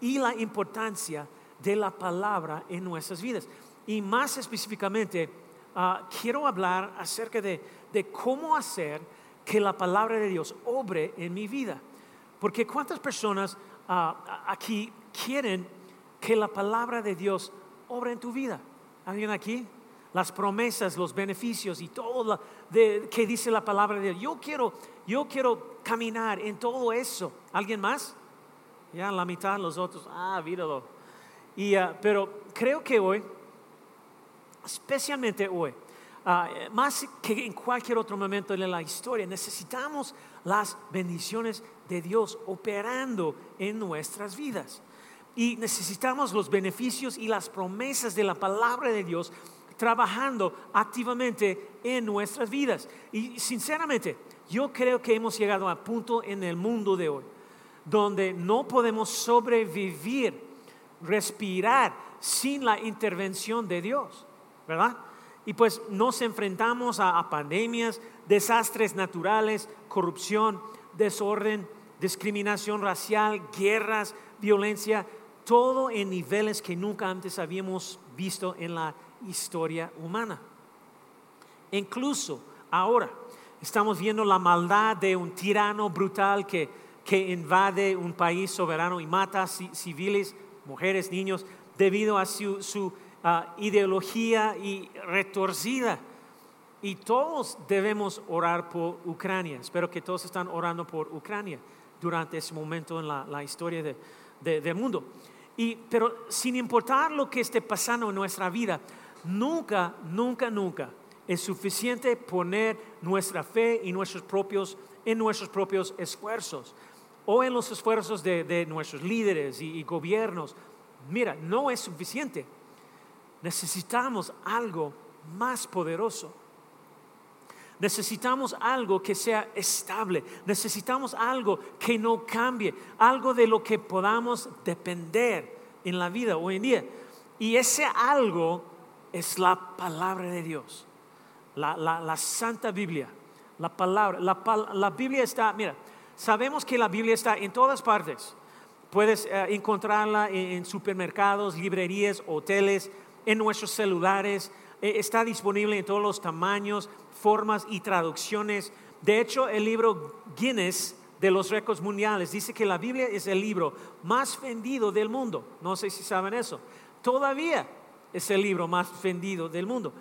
y la importancia de la palabra en nuestras vidas. Y más específicamente, ah, quiero hablar acerca de, cómo hacer que la palabra de Dios obre en mi vida. Porque cuántas personas ah, aquí quieren que la palabra de Dios obre en tu vida. ¿Alguien aquí? Las promesas, los beneficios y todo lo que dice la palabra de Dios. Yo quiero, yo quiero caminar en todo eso. ¿Alguien más? Ya la mitad, los otros, ah, míralo. Y, ah, pero creo que hoy, especialmente hoy, ah, más que en cualquier otro momento de la historia, necesitamos las bendiciones de Dios operando en nuestras vidas. Y necesitamos los beneficios y las promesas de la palabra de Dios trabajando activamente en nuestras vidas. Y sinceramente, yo creo que hemos llegado a punto en el mundo de hoy donde no podemos sobrevivir, respirar sin la intervención de Dios, ¿verdad? Y pues nos enfrentamos a, pandemias, desastres naturales, corrupción, desorden, discriminación racial, guerras, violencia, todo en niveles que nunca antes habíamos visto en la historia humana. Incluso ahora estamos viendo la maldad de un tirano brutal que que invade un país soberano y mata civiles, mujeres, niños, debido a su, ah, ideología y retorcida. Y todos debemos orar por Ucrania. Espero que todos están orando por Ucrania durante ese momento en la, historia del mundo. Y, pero sin importar lo que esté pasando en nuestra vida, nunca, nunca, nunca es suficiente poner nuestra fe y nuestros propios, en nuestros propios esfuerzos o en los esfuerzos de, nuestros líderes y, gobiernos. Mira, no es suficiente. Necesitamos algo más poderoso. Necesitamos algo que sea estable. Necesitamos algo que no cambie. Algo de lo que podamos depender en la vida hoy en día. Y ese algo es la palabra de Dios. La, Santa Biblia. La palabra. La, la Biblia está, mira, Sabemos que la Biblia está en todas partes. Puedes eh, encontrarla en, supermercados, librerías, hoteles, en nuestros celulares. Eh, está disponible en todos los tamaños, formas y traducciones. De hecho, el libro Guinness de los récords mundiales dice que la Biblia es el libro más vendido del mundo. No sé si saben eso. Todavía es el libro más vendido del mundo.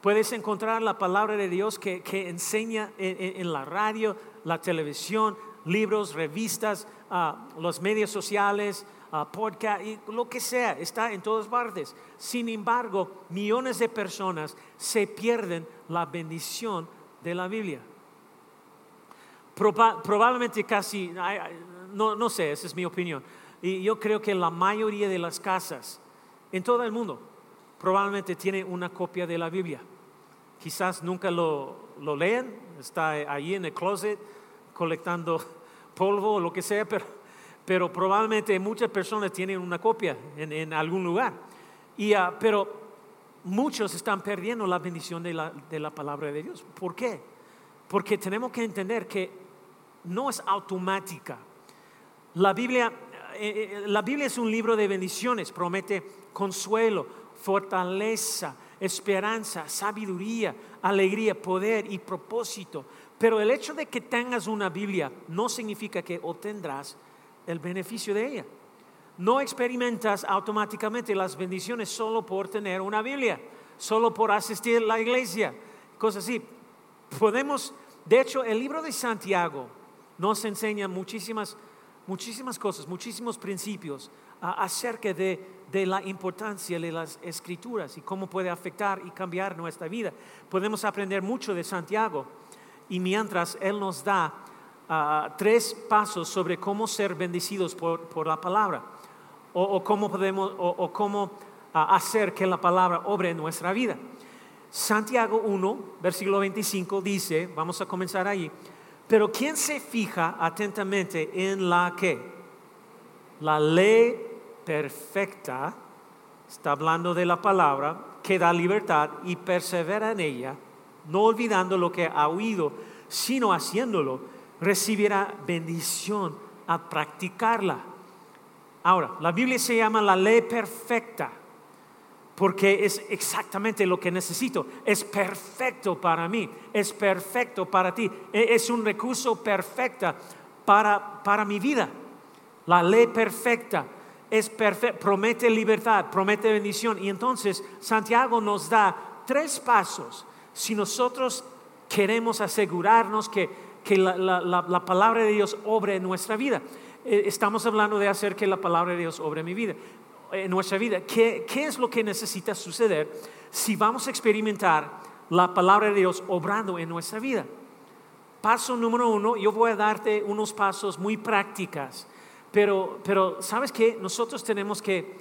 Puedes encontrar la palabra de Dios que, enseña en, la radio, la televisión, libros, revistas, ah, los medios sociales, uh, podcast, y lo que sea, está en todas partes. Sin embargo, millones de personas se pierden la bendición de la Biblia. probablemente casi, no, no sé, esa es mi opinión. Y yo creo que la mayoría de las casas en todo el mundo probablemente tiene una copia de la Biblia. Quizás nunca lo, lo leen, está ahí en el closet colectando polvo o lo que sea, pero, probablemente muchas personas tienen una copia en, algún lugar. Y, ah, pero muchos están perdiendo la bendición de la, de la palabra de Dios. ¿Por qué? Porque tenemos que entender que no es automática. La Biblia, eh, eh, la Biblia es un libro de bendiciones, promete consuelo, fortaleza, esperanza, sabiduría, alegría, poder y propósito. Pero el hecho de que tengas una Biblia no significa que obtendrás el beneficio de ella. No experimentas automáticamente las bendiciones solo por tener una Biblia, solo por asistir a la iglesia, cosas así. Podemos, de hecho, el libro de Santiago nos enseña muchísimas, muchísimas cosas, muchísimos principios acerca de, de la importancia de las escrituras y cómo puede afectar y cambiar nuestra vida. Podemos aprender mucho de Santiago y mientras Él nos da ah, tres pasos sobre cómo ser bendecidos por, la palabra. o, cómo podemos o, cómo ah, hacer que la palabra obre en nuestra vida. Santiago 1, versículo 25 dice, vamos a comenzar ahí, pero ¿quién se fija atentamente en la que? La ley perfecta, está hablando de la palabra, que da libertad y persevera en ella, no olvidando lo que ha oído, sino haciéndolo, recibirá bendición a practicarla. Ahora, la Biblia se llama la ley perfecta porque es exactamente lo que necesito. Es perfecto para mí, es perfecto para ti, e, es un recurso perfecto para, para mi vida. La ley perfecta es perfecta, promete libertad, promete bendición. Y entonces Santiago nos da tres pasos si nosotros queremos asegurarnos que, que la, la, palabra de Dios obre en nuestra vida. Eh, estamos hablando de hacer que la palabra de Dios obre en mi vida en nuestra vida. ¿Qué, es lo que necesita suceder si vamos a experimentar la palabra de Dios obrando en nuestra vida? Paso número uno, yo voy a darte unos pasos muy prácticas, pero, pero ¿sabes qué? Nosotros tenemos que,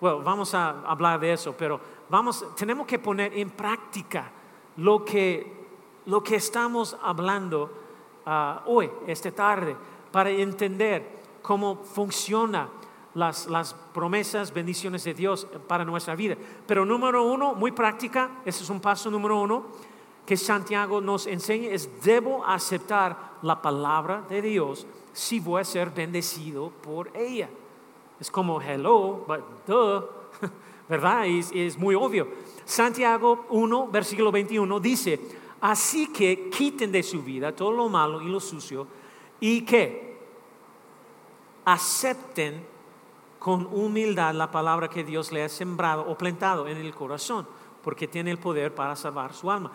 bueno, vamos a hablar de eso, pero vamos, tenemos que poner en práctica lo que, lo que estamos hablando ah, hoy, esta tarde, para entender cómo funciona las, promesas, bendiciones de Dios para nuestra vida. Pero número uno, muy práctica, ese es un paso número uno que Santiago nos enseña, es debo aceptar la palabra de Dios si voy a ser bendecido por ella. Es como hello, but duh, ¿verdad? Es, es muy obvio. Santiago 1, versículo 21 dice, así que quiten de su vida todo lo malo y lo sucio y que acepten con humildad la palabra que Dios le ha sembrado o plantado en el corazón, porque tiene el poder para salvar su alma.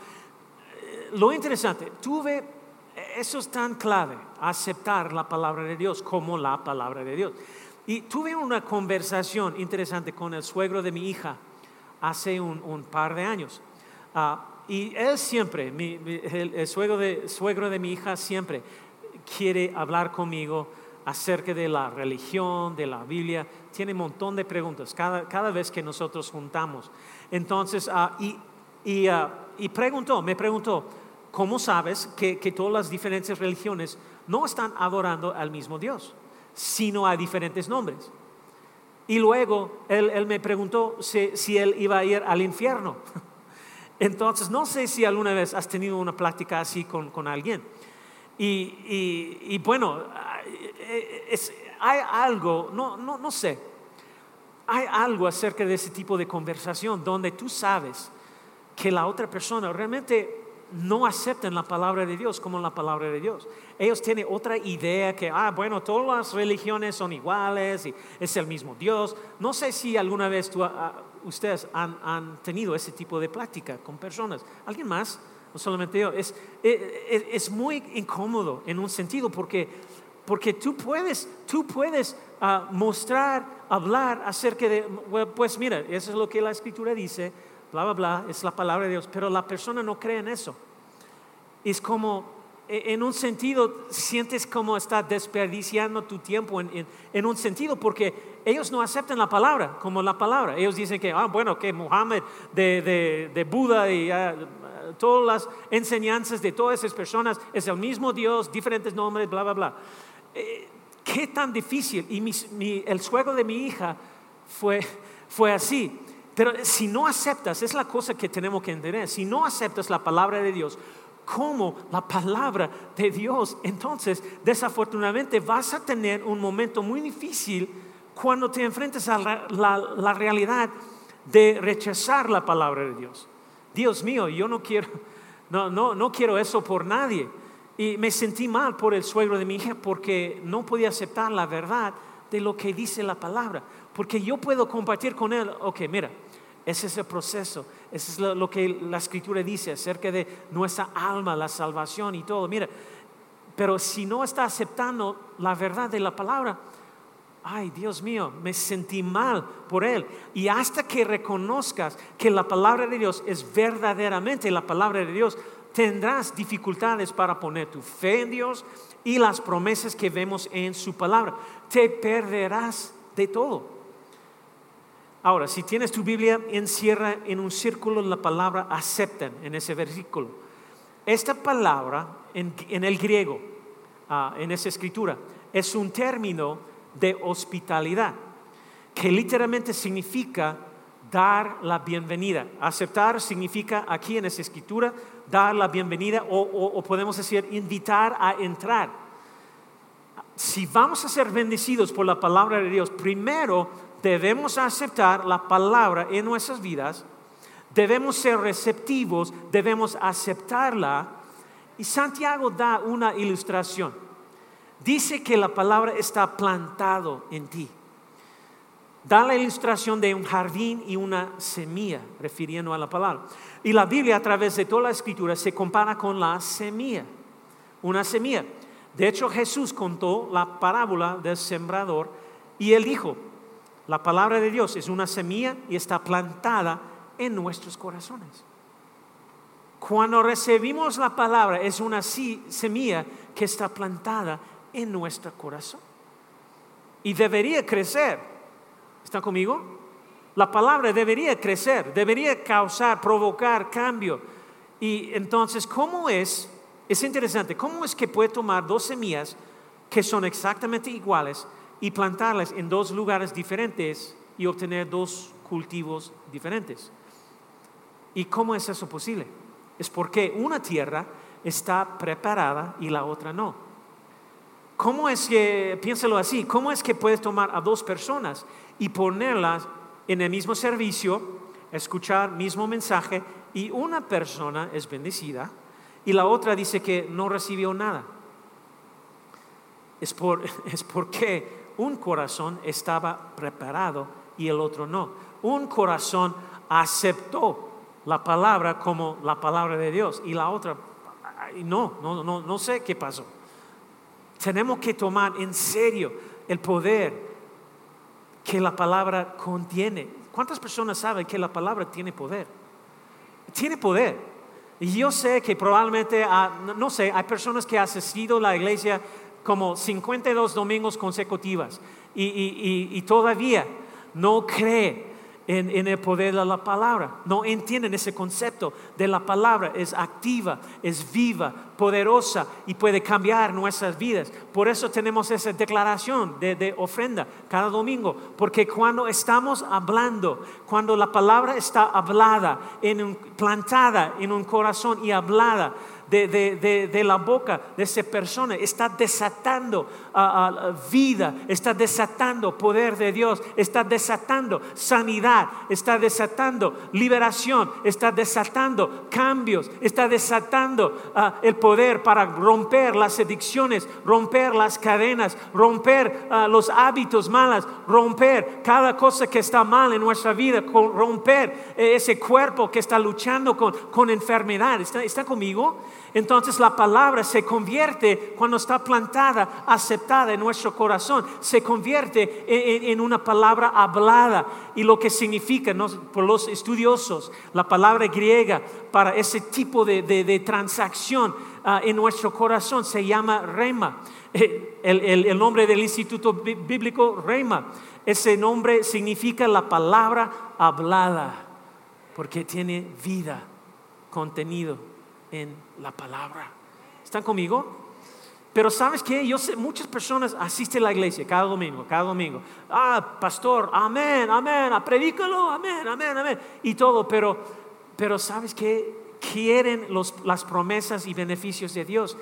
Eh, lo interesante, tuve, eso es tan clave, aceptar la palabra de Dios como la palabra de Dios. Y tuve una conversación interesante con el suegro de mi hija hace un, par de años. Ah, y él siempre, el, suegro, de, suegro de mi hija siempre quiere hablar conmigo acerca de la religión, de la Biblia, tiene un montón de preguntas cada, vez que nosotros juntamos. Entonces, ah, ah, y, preguntó, me preguntó, ¿cómo sabes que, todas las diferentes religiones no están adorando al mismo Dios, sino a diferentes nombres? Y luego él, me preguntó si, él iba a ir al infierno. Entonces, no sé si alguna vez has tenido una plática así con, alguien. y, bueno, eh, hay algo, no, no, no sé, hay algo acerca de ese tipo de conversación donde tú sabes que la otra persona realmente no acepta la palabra de Dios como la palabra de Dios. Ellos tienen otra idea que, ah, bueno, todas las religiones son iguales y es el mismo Dios. No sé si alguna vez tú, ah, ustedes han, tenido ese tipo de plática con personas. ¿Alguien más? No solamente yo. Es, es, eh, eh, es muy incómodo en un sentido porque porque tú puedes, tú puedes ah, mostrar, hablar acerca de, pues mira, eso es lo que la escritura dice, bla, bla, bla, es la palabra de Dios, pero la persona no cree en eso. Es como, e, en un sentido, sientes como está desperdiciando tu tiempo en, un sentido, porque ellos no aceptan la palabra como la palabra. Ellos dicen que, ah, bueno, que Mohammed, de, de, Buda y ah, todas las enseñanzas de todas esas personas es el mismo Dios, diferentes nombres, bla, bla, bla. Eh, qué tan difícil. Y el suegro de mi hija fue, fue así. Pero si no aceptas, es la cosa que tenemos que entender, si no aceptas la palabra de Dios como la palabra de Dios, entonces desafortunadamente vas a tener un momento muy difícil cuando te enfrentes a la, realidad de rechazar la palabra de Dios. Dios mío, yo no quiero, no, no, no quiero eso por nadie. Y me sentí mal por el suegro de mi hija porque no podía aceptar la verdad de lo que dice la palabra. Porque yo puedo compartir con él, ok, mira, ese es el proceso, ese es lo, que la escritura dice acerca de nuestra alma, la salvación y todo. Mira, pero si no está aceptando la verdad de la palabra, ay Dios mío, me sentí mal por él. Y hasta que reconozcas que la palabra de Dios es verdaderamente la palabra de Dios, tendrás dificultades para poner tu fe en Dios y las promesas que vemos en su palabra. Te perderás de todo. Ahora, si tienes tu Biblia, encierra en un círculo la palabra aceptan en ese versículo. Esta palabra en, el griego, ah, en esa escritura, es un término de hospitalidad, que literalmente significa dar la bienvenida. Aceptar significa aquí en esa escritura dar la bienvenida o, podemos decir invitar a entrar. Si vamos a ser bendecidos por la palabra de Dios, primero debemos aceptar la palabra en nuestras vidas, debemos ser receptivos, debemos aceptarla. Y Santiago da una ilustración. Dice que la palabra está plantado en ti da la ilustración de un jardín y una semilla, refiriendo a la palabra. Y la Biblia a través de toda la escritura se compara con la semilla, una semilla. De hecho, Jesús contó la parábola del sembrador y él dijo, la palabra de Dios es una semilla y está plantada en nuestros corazones. Cuando recibimos la palabra es una semilla que está plantada en nuestro corazón y debería crecer ¿Está conmigo? La palabra debería crecer, debería causar, provocar cambio. Y entonces, ¿cómo es? Es interesante, ¿cómo es que puede tomar dos semillas que son exactamente iguales y plantarlas en dos lugares diferentes y obtener dos cultivos diferentes? ¿Y cómo es eso posible? Es porque una tierra está preparada y la otra no. ¿Cómo es que, piénselo así, cómo es que puedes tomar a dos personas y ponerlas en el mismo servicio, escuchar mismo mensaje y una persona es bendecida y la otra dice que no recibió nada. Es, por, es porque un corazón estaba preparado y el otro no. Un corazón aceptó la palabra como la palabra de Dios y la otra no, no, no, no sé qué pasó. Tenemos que tomar en serio el poder que la palabra contiene. ¿Cuántas personas saben que la palabra tiene poder? Tiene poder. Y yo sé que probablemente, ah, no sé, hay personas que han asistido a la iglesia como 52 domingos consecutivas y todavía no cree en, el poder de la palabra. No entienden ese concepto de la palabra. Es activa, es viva, poderosa y puede cambiar nuestras vidas. Por eso tenemos esa declaración de, de ofrenda cada domingo. Porque cuando estamos hablando, cuando la palabra está hablada, en plantada en un corazón y hablada, de, la boca de esa persona está desatando vida, está desatando poder de Dios, está desatando sanidad, está desatando liberación, está desatando cambios, está desatando ah, el poder para romper las adicciones, romper las cadenas, romper ah, los hábitos malos, romper cada cosa que está mal en nuestra vida, romper eh, ese cuerpo que está luchando con, con enfermedad. ¿Está, ¿Está conmigo? Entonces la palabra se convierte, cuando está plantada, aceptada en nuestro corazón, se convierte en, una palabra hablada. Y lo que significa, por los estudiosos, la palabra griega para ese tipo de, transacción ah, en nuestro corazón se llama rema. Eh, el, nombre del instituto bíblico, rema. Ese nombre significa la palabra hablada, porque tiene vida, contenido en la palabra. ¿Están conmigo? Pero sabes que yo sé, muchas personas asisten a la iglesia cada domingo, cada domingo. Ah, pastor, amén, amén, ah, predícalo, amén, amén, amén. Y todo, pero, pero sabes que quieren las promesas y beneficios de Dios,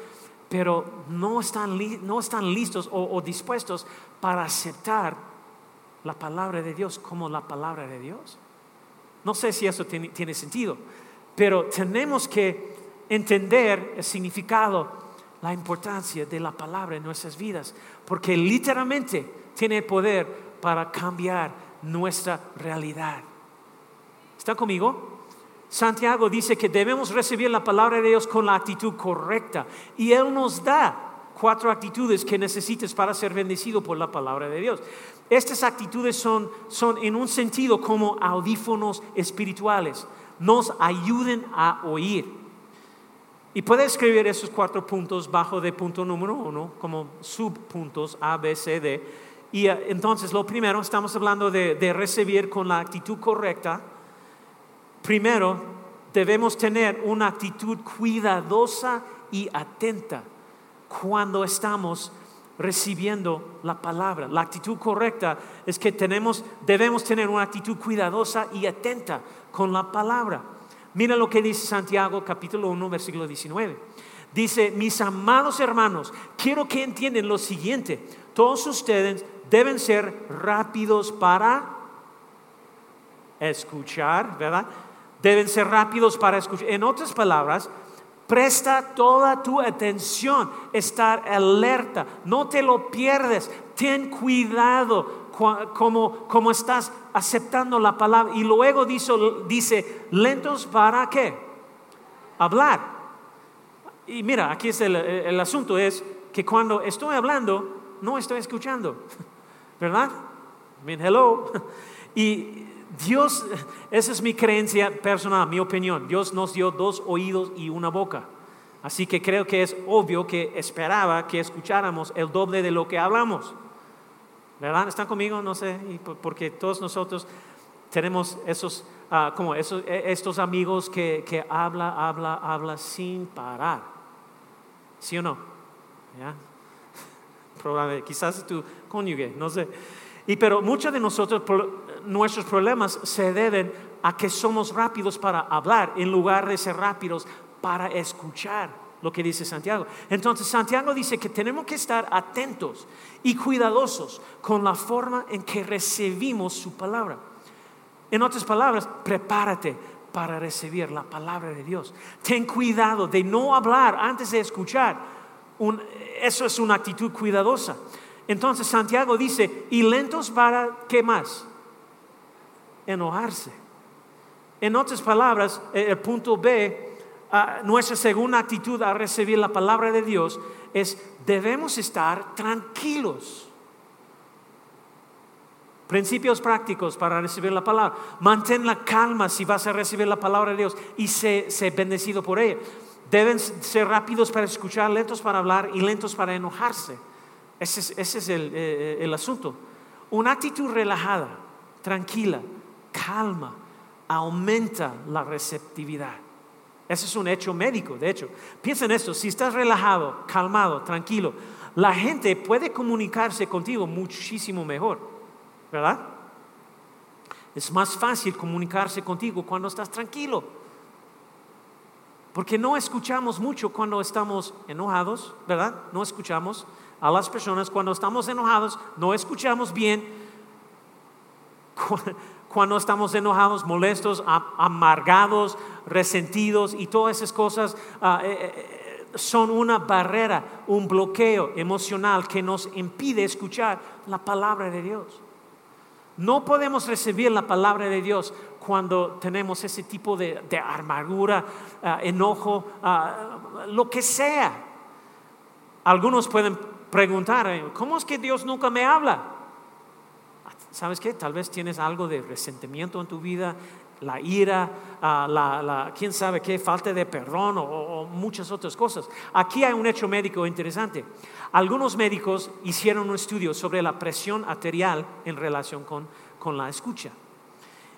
pero no están, no están listos o, dispuestos para aceptar la palabra de Dios como la palabra de Dios. No sé si eso tiene sentido, pero tenemos que entender el significado, la importancia de la palabra en nuestras vidas, porque literalmente tiene poder para cambiar nuestra realidad. ¿Está conmigo? Santiago dice que debemos recibir la palabra de Dios con la actitud correcta y Él nos da cuatro actitudes que necesites para ser bendecido por la palabra de Dios. Estas actitudes son, son en un sentido como audífonos espirituales, nos ayuden a oír. Y puede escribir esos cuatro puntos bajo de punto número uno como subpuntos A, B, C, D. Y eh, entonces lo primero, estamos hablando de, recibir con la actitud correcta. Primero, debemos tener una actitud cuidadosa y atenta cuando estamos recibiendo la palabra. La actitud correcta es que tenemos, debemos tener una actitud cuidadosa y atenta con la palabra. Mira lo que dice Santiago capítulo 1 versículo 19. Dice, mis amados hermanos, quiero que entiendan lo siguiente. Todos ustedes deben ser rápidos para escuchar, ¿verdad? Deben ser rápidos para escuchar. En otras palabras, presta toda tu atención, estar alerta, no te lo pierdes, ten cuidado como, como estás aceptando la palabra. Y luego dice, dice lentos para qué? Hablar. Y mira, aquí es el, asunto, es que cuando estoy hablando, no estoy escuchando, ¿verdad? I mean, hello. Y Dios, esa es mi creencia personal, mi opinión. Dios nos dio dos oídos y una boca. Así que creo que es obvio que esperaba que escucháramos el doble de lo que hablamos. ¿Verdad? ¿Están conmigo? No sé, porque todos nosotros tenemos esos, ah, como esos, e, estos amigos que, que habla, habla, habla sin parar. ¿Sí o no? ¿Ya? Quizás tu cónyuge, no sé. Y pero muchos de nosotros, nuestros problemas se deben a que somos rápidos para hablar en lugar de ser rápidos para escuchar lo que dice Santiago. Entonces Santiago dice que tenemos que estar atentos y cuidadosos con la forma en que recibimos su palabra. En otras palabras, prepárate para recibir la palabra de Dios. Ten cuidado de no hablar antes de escuchar. eso es una actitud cuidadosa. Entonces Santiago dice, y lentos para qué más? Enojarse. En otras palabras, el punto B, ah, nuestra segunda actitud a recibir la palabra de Dios es debemos estar tranquilos. Principios prácticos para recibir la palabra. Mantén la calma si vas a recibir la palabra de Dios y sé, bendecido por ella. Deben ser rápidos para escuchar, lentos para hablar y lentos para enojarse. Ese es, el, eh, el asunto. Una actitud relajada, tranquila, calma, aumenta la receptividad. Ese es un hecho médico, de hecho. Piensa en esto, si estás relajado, calmado, tranquilo, la gente puede comunicarse contigo muchísimo mejor. ¿verdad? Es más fácil comunicarse contigo cuando estás tranquilo. Porque no escuchamos mucho cuando estamos enojados, ¿verdad? No escuchamos a las personas cuando estamos enojados, no escuchamos bien. Cuando estamos enojados, molestos, amargados, resentidos y todas esas cosas ah, eh, eh, son una barrera, un bloqueo emocional que nos impide escuchar la palabra de Dios. No podemos recibir la palabra de Dios cuando tenemos ese tipo de, amargura, ah, enojo, ah, lo que sea. Algunos pueden preguntar, eh, ¿cómo es que Dios nunca me habla? ¿Sabes qué? Tal vez tienes algo de resentimiento en tu vida, la ira, ah, la, quién sabe qué, falta de perdón o, muchas otras cosas. Aquí hay un hecho médico interesante. Algunos médicos hicieron un estudio sobre la presión arterial en relación con, con la escucha.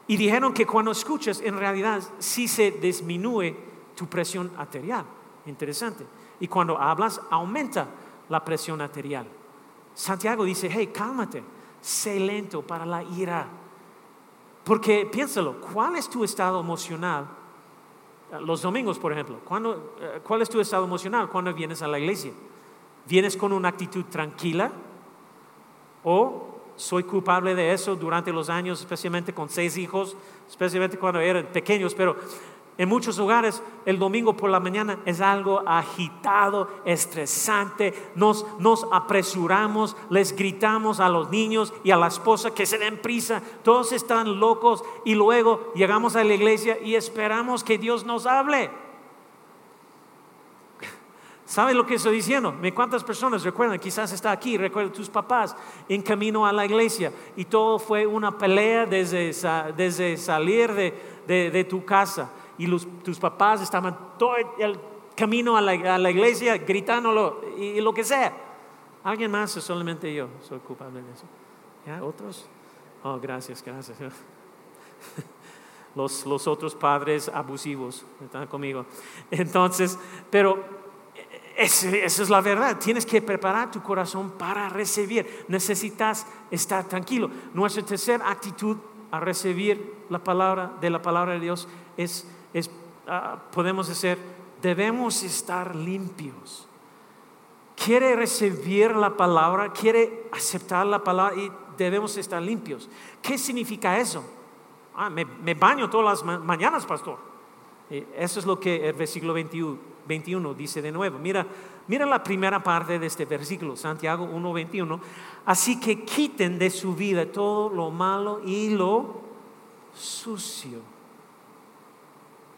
Y dijeron que cuando escuchas, en realidad sí se disminuye tu presión arterial. Interesante. Y cuando hablas, aumenta la presión arterial. Santiago dice, hey, cálmate, sé lento para la ira porque piénsalo, ¿cuál es tu estado emocional? Los domingos, por ejemplo, eh, ¿cuál es tu estado emocional cuando vienes a la iglesia? ¿Vienes con una actitud tranquila? ¿O soy culpable de eso durante los años, especialmente con seis hijos, especialmente cuando eran pequeños, pero en muchos lugares el domingo por la mañana es algo agitado, estresante, nos, apresuramos, les gritamos a los niños y a la esposa que se den prisa, todos están locos y luego llegamos a la iglesia y esperamos que Dios nos hable. ¿Saben lo que estoy diciendo? ¿Cuántas personas recuerdan? Quizás está aquí, recuerdan tus papás en camino a la iglesia y todo fue una pelea desde, salir de tu casa y tus papás estaban todo el camino a la, iglesia gritándolo y, lo que sea. ¿Alguien más o solamente yo soy culpable de eso? ¿Ya? ¿Otros? Oh, gracias, gracias. Los, los otros padres abusivos están conmigo. Entonces, pero esa es la verdad. Tienes que preparar tu corazón para recibir. Necesitas estar tranquilo. Nuestra tercera actitud a recibir la palabra de la palabra de Dios es, ah, podemos decir, debemos estar limpios. Quiere recibir la palabra, quiere aceptar la palabra y debemos estar limpios. ¿Qué significa eso? Ah, me, baño todas las mañanas, pastor. eso es lo que el versículo 21, dice de nuevo. Mira, mira la primera parte de este versículo, Santiago 1:21. Así que quiten de su vida todo lo malo y lo sucio.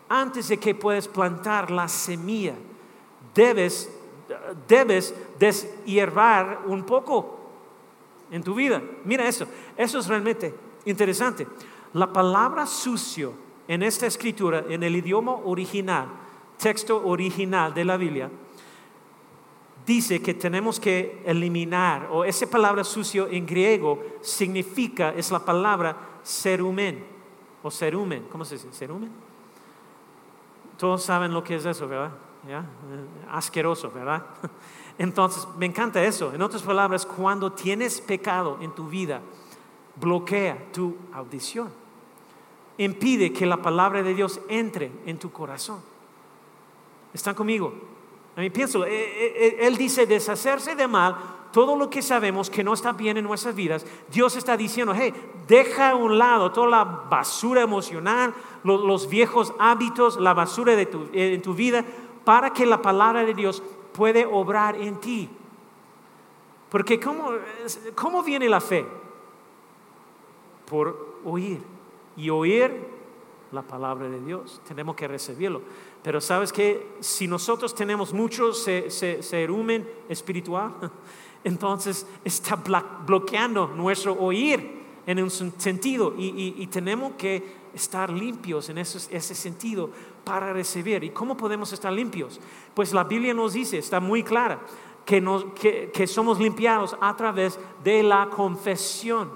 Antes de que puedas plantar la semilla, debes, debes deshiervar un poco en tu vida. Mira eso, eso es realmente interesante. La palabra sucio en esta escritura, en el idioma original, texto original de la Biblia, dice que tenemos que eliminar, o esa palabra sucio en griego significa, es la palabra serumen, o serumen, ¿cómo se dice? ¿Serumen? Todos saben lo que es eso, ¿verdad? ¿Ya? Eh, asqueroso, ¿verdad? Entonces, me encanta eso. En otras palabras, cuando tienes pecado en tu vida, bloquea tu audición impide que la palabra de Dios entre en tu corazón. ¿Están conmigo? A mí pienso, eh, eh, él dice deshacerse de mal, todo lo que sabemos que no está bien en nuestras vidas, Dios está diciendo, hey, deja a un lado toda la basura emocional, los, viejos hábitos, la basura de tu, en tu vida, para que la palabra de Dios puede obrar en ti. Porque ¿cómo, cómo viene la fe? Por oír y oír la palabra de Dios. Tenemos que recibirlo. Pero sabes que si nosotros tenemos mucho serumen espiritual, entonces está bloqueando nuestro oír en un sentido y, tenemos que estar limpios en ese, sentido para recibir. ¿Y cómo podemos estar limpios? Pues la Biblia nos dice, está muy clara, que, que somos limpiados a través de la confesión.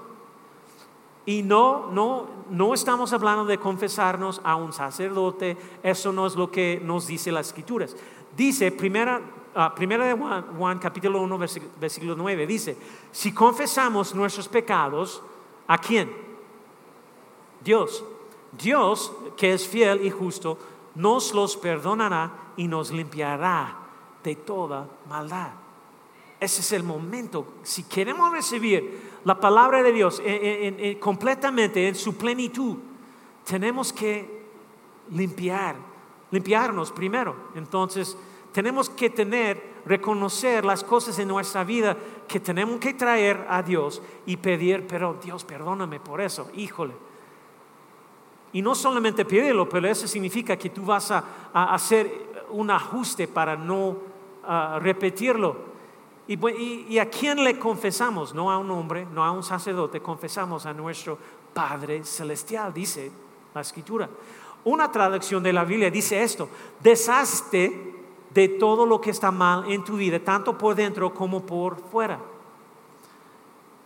Y no, no, no estamos hablando de confesarnos a un sacerdote, eso no es lo que nos dice las escrituras. Dice, primera, ah, primera de Juan, capítulo 1, versículo 9, dice, si confesamos nuestros pecados, ¿a quién? Dios. Dios, que es fiel y justo, nos los perdonará y nos limpiará de toda maldad. Ese es el momento. Si queremos recibir la palabra de Dios completamente en su plenitud, tenemos que limpiar, limpiarnos primero. Entonces, tenemos que tener, reconocer las cosas en nuestra vida que tenemos que traer a Dios y pedir, pero Dios, perdóname por eso, híjole. Y no solamente pedirlo, pero eso significa que tú vas a, hacer un ajuste para no ah, repetirlo ¿Y, a quién le confesamos? No a un hombre, no a un sacerdote, confesamos a nuestro Padre Celestial, dice la Escritura. Una traducción de la Biblia dice esto, deshazte de todo lo que está mal en tu vida, tanto por dentro como por fuera.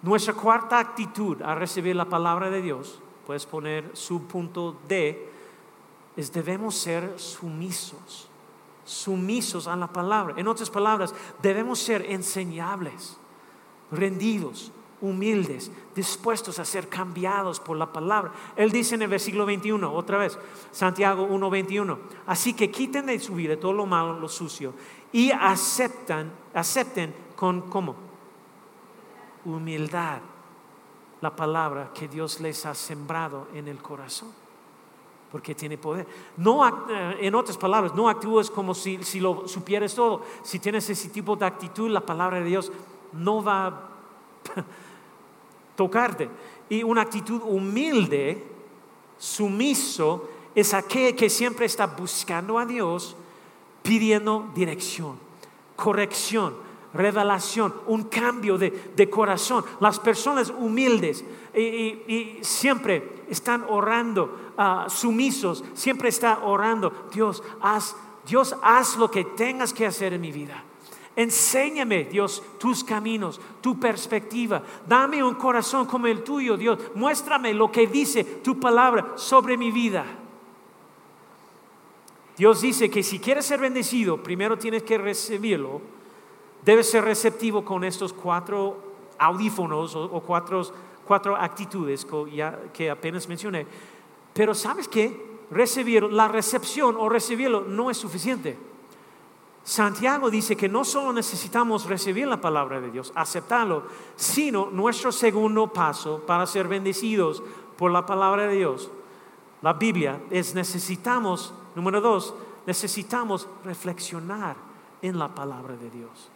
Nuestra cuarta actitud a recibir la palabra de Dios, puedes poner su punto D, es debemos ser sumisos sumisos a la palabra. En otras palabras, debemos ser enseñables, rendidos, humildes, dispuestos a ser cambiados por la palabra. Él dice en el versículo 21, otra vez, Santiago 1:21, así que quiten de su vida todo lo malo, lo sucio y aceptan, acepten con cómo? Humildad la palabra que Dios les ha sembrado en el corazón porque tiene poder. No, eh, en otras palabras, no actúes como si, si lo supieras todo. Si tienes ese tipo de actitud, la palabra de Dios no va tocarte. Y una actitud humilde, sumiso, es aquel que siempre está buscando a Dios, pidiendo dirección, corrección, revelación, un cambio de, corazón. Las personas humildes y, siempre están orando, ah, sumisos, siempre está orando, Dios, haz, Dios, haz lo que tengas que hacer en mi vida. Enséñame, Dios, tus caminos, tu perspectiva. Dame un corazón como el tuyo, Dios. Muéstrame lo que dice tu palabra sobre mi vida. Dios dice que si quieres ser bendecido, primero tienes que recibirlo. Debes ser receptivo con estos cuatro audífonos o, cuatro, actitudes que apenas mencioné. Pero ¿sabes qué? Recibir la recepción o recibirlo no es suficiente. Santiago dice que no solo necesitamos recibir la palabra de Dios, aceptarlo, sino nuestro segundo paso para ser bendecidos por la palabra de Dios, la Biblia, es necesitamos, número dos, necesitamos reflexionar en la palabra de Dios.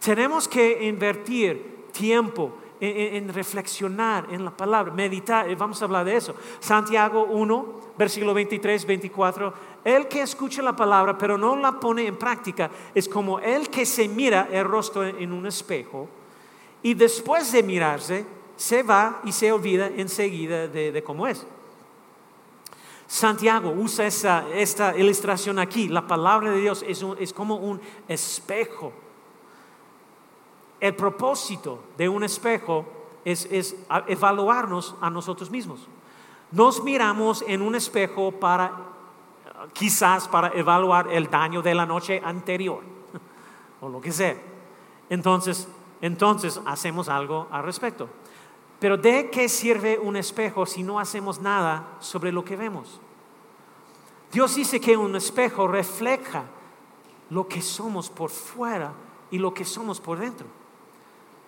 Tenemos que invertir tiempo en, reflexionar en la palabra, meditar, eh, vamos a hablar de eso. Santiago 1, versículo 23, 24, el que escucha la palabra pero no la pone en práctica es como el que se mira el rostro en un espejo y después de mirarse se va y se olvida enseguida de, cómo es. Santiago usa esta ilustración aquí. La palabra de Dios es como un espejo el propósito de un espejo es, evaluarnos a nosotros mismos. Nos miramos en un espejo para, quizás para evaluar el daño de la noche anterior o lo que sea. Entonces, entonces hacemos algo al respecto. Pero ¿de qué sirve un espejo si no hacemos nada sobre lo que vemos? Dios dice que un espejo refleja lo que somos por fuera y lo que somos por dentro.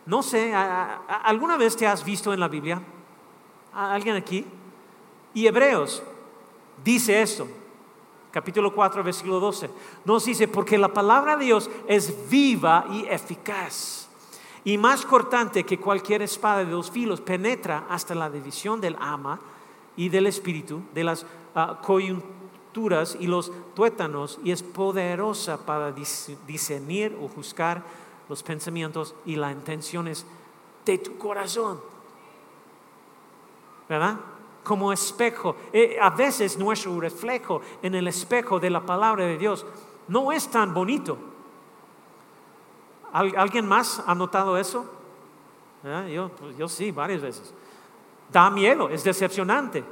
No sé, ¿alguna vez te has visto en la Biblia? ¿Alguien aquí? Y Hebreos dice esto, capítulo 4, versículo 12. Nos dice, porque la palabra de Dios es viva y eficaz y más cortante que cualquier espada de dos filos, penetra hasta la división del ama y del espíritu, de las ah, coyunturas y los tuétanos, y es poderosa para discernir o juzgar los pensamientos y las intenciones de tu corazón. ¿Verdad? Como espejo. Eh, a veces nuestro reflejo en el espejo de la palabra de Dios no es tan bonito. ¿Alguien más ha notado eso? Yo, pues, yo sí, varias veces. Da miedo, es decepcionante.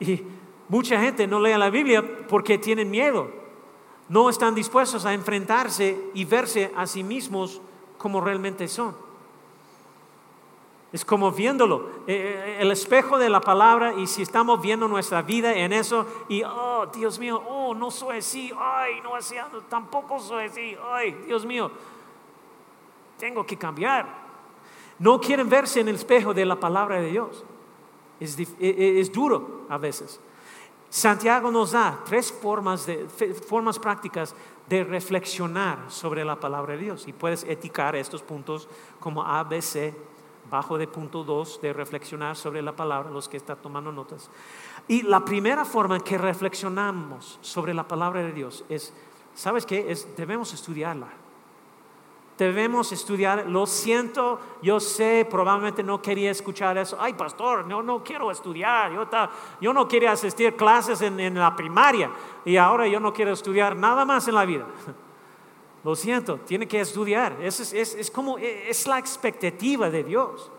Y mucha gente no lee la Biblia porque tienen miedo no están dispuestos a enfrentarse y verse a sí mismos como realmente son. Es como viéndolo, eh, eh, el espejo de la palabra y si estamos viendo nuestra vida en eso y, oh, Dios mío, oh, no soy así, ay, no así, tampoco soy así, ay, Dios mío, tengo que cambiar. No quieren verse en el espejo de la palabra de Dios. Es, e, es duro a veces. Santiago nos da tres formas, de, formas prácticas de reflexionar sobre la palabra de Dios. Y puedes eticar estos puntos como A, B, C, bajo de punto 2 de reflexionar sobre la palabra, los que están tomando notas. Y la primera forma en que reflexionamos sobre la palabra de Dios es, ¿sabes qué? Es, debemos estudiarla debemos estudiar. Lo siento, yo sé, probablemente no quería escuchar eso. Ay, pastor, no, no quiero estudiar. Yo, yo no quería asistir clases en, la primaria y ahora yo no quiero estudiar nada más en la vida. Lo siento, tiene que estudiar. Es, es, es como, es la expectativa de Dios.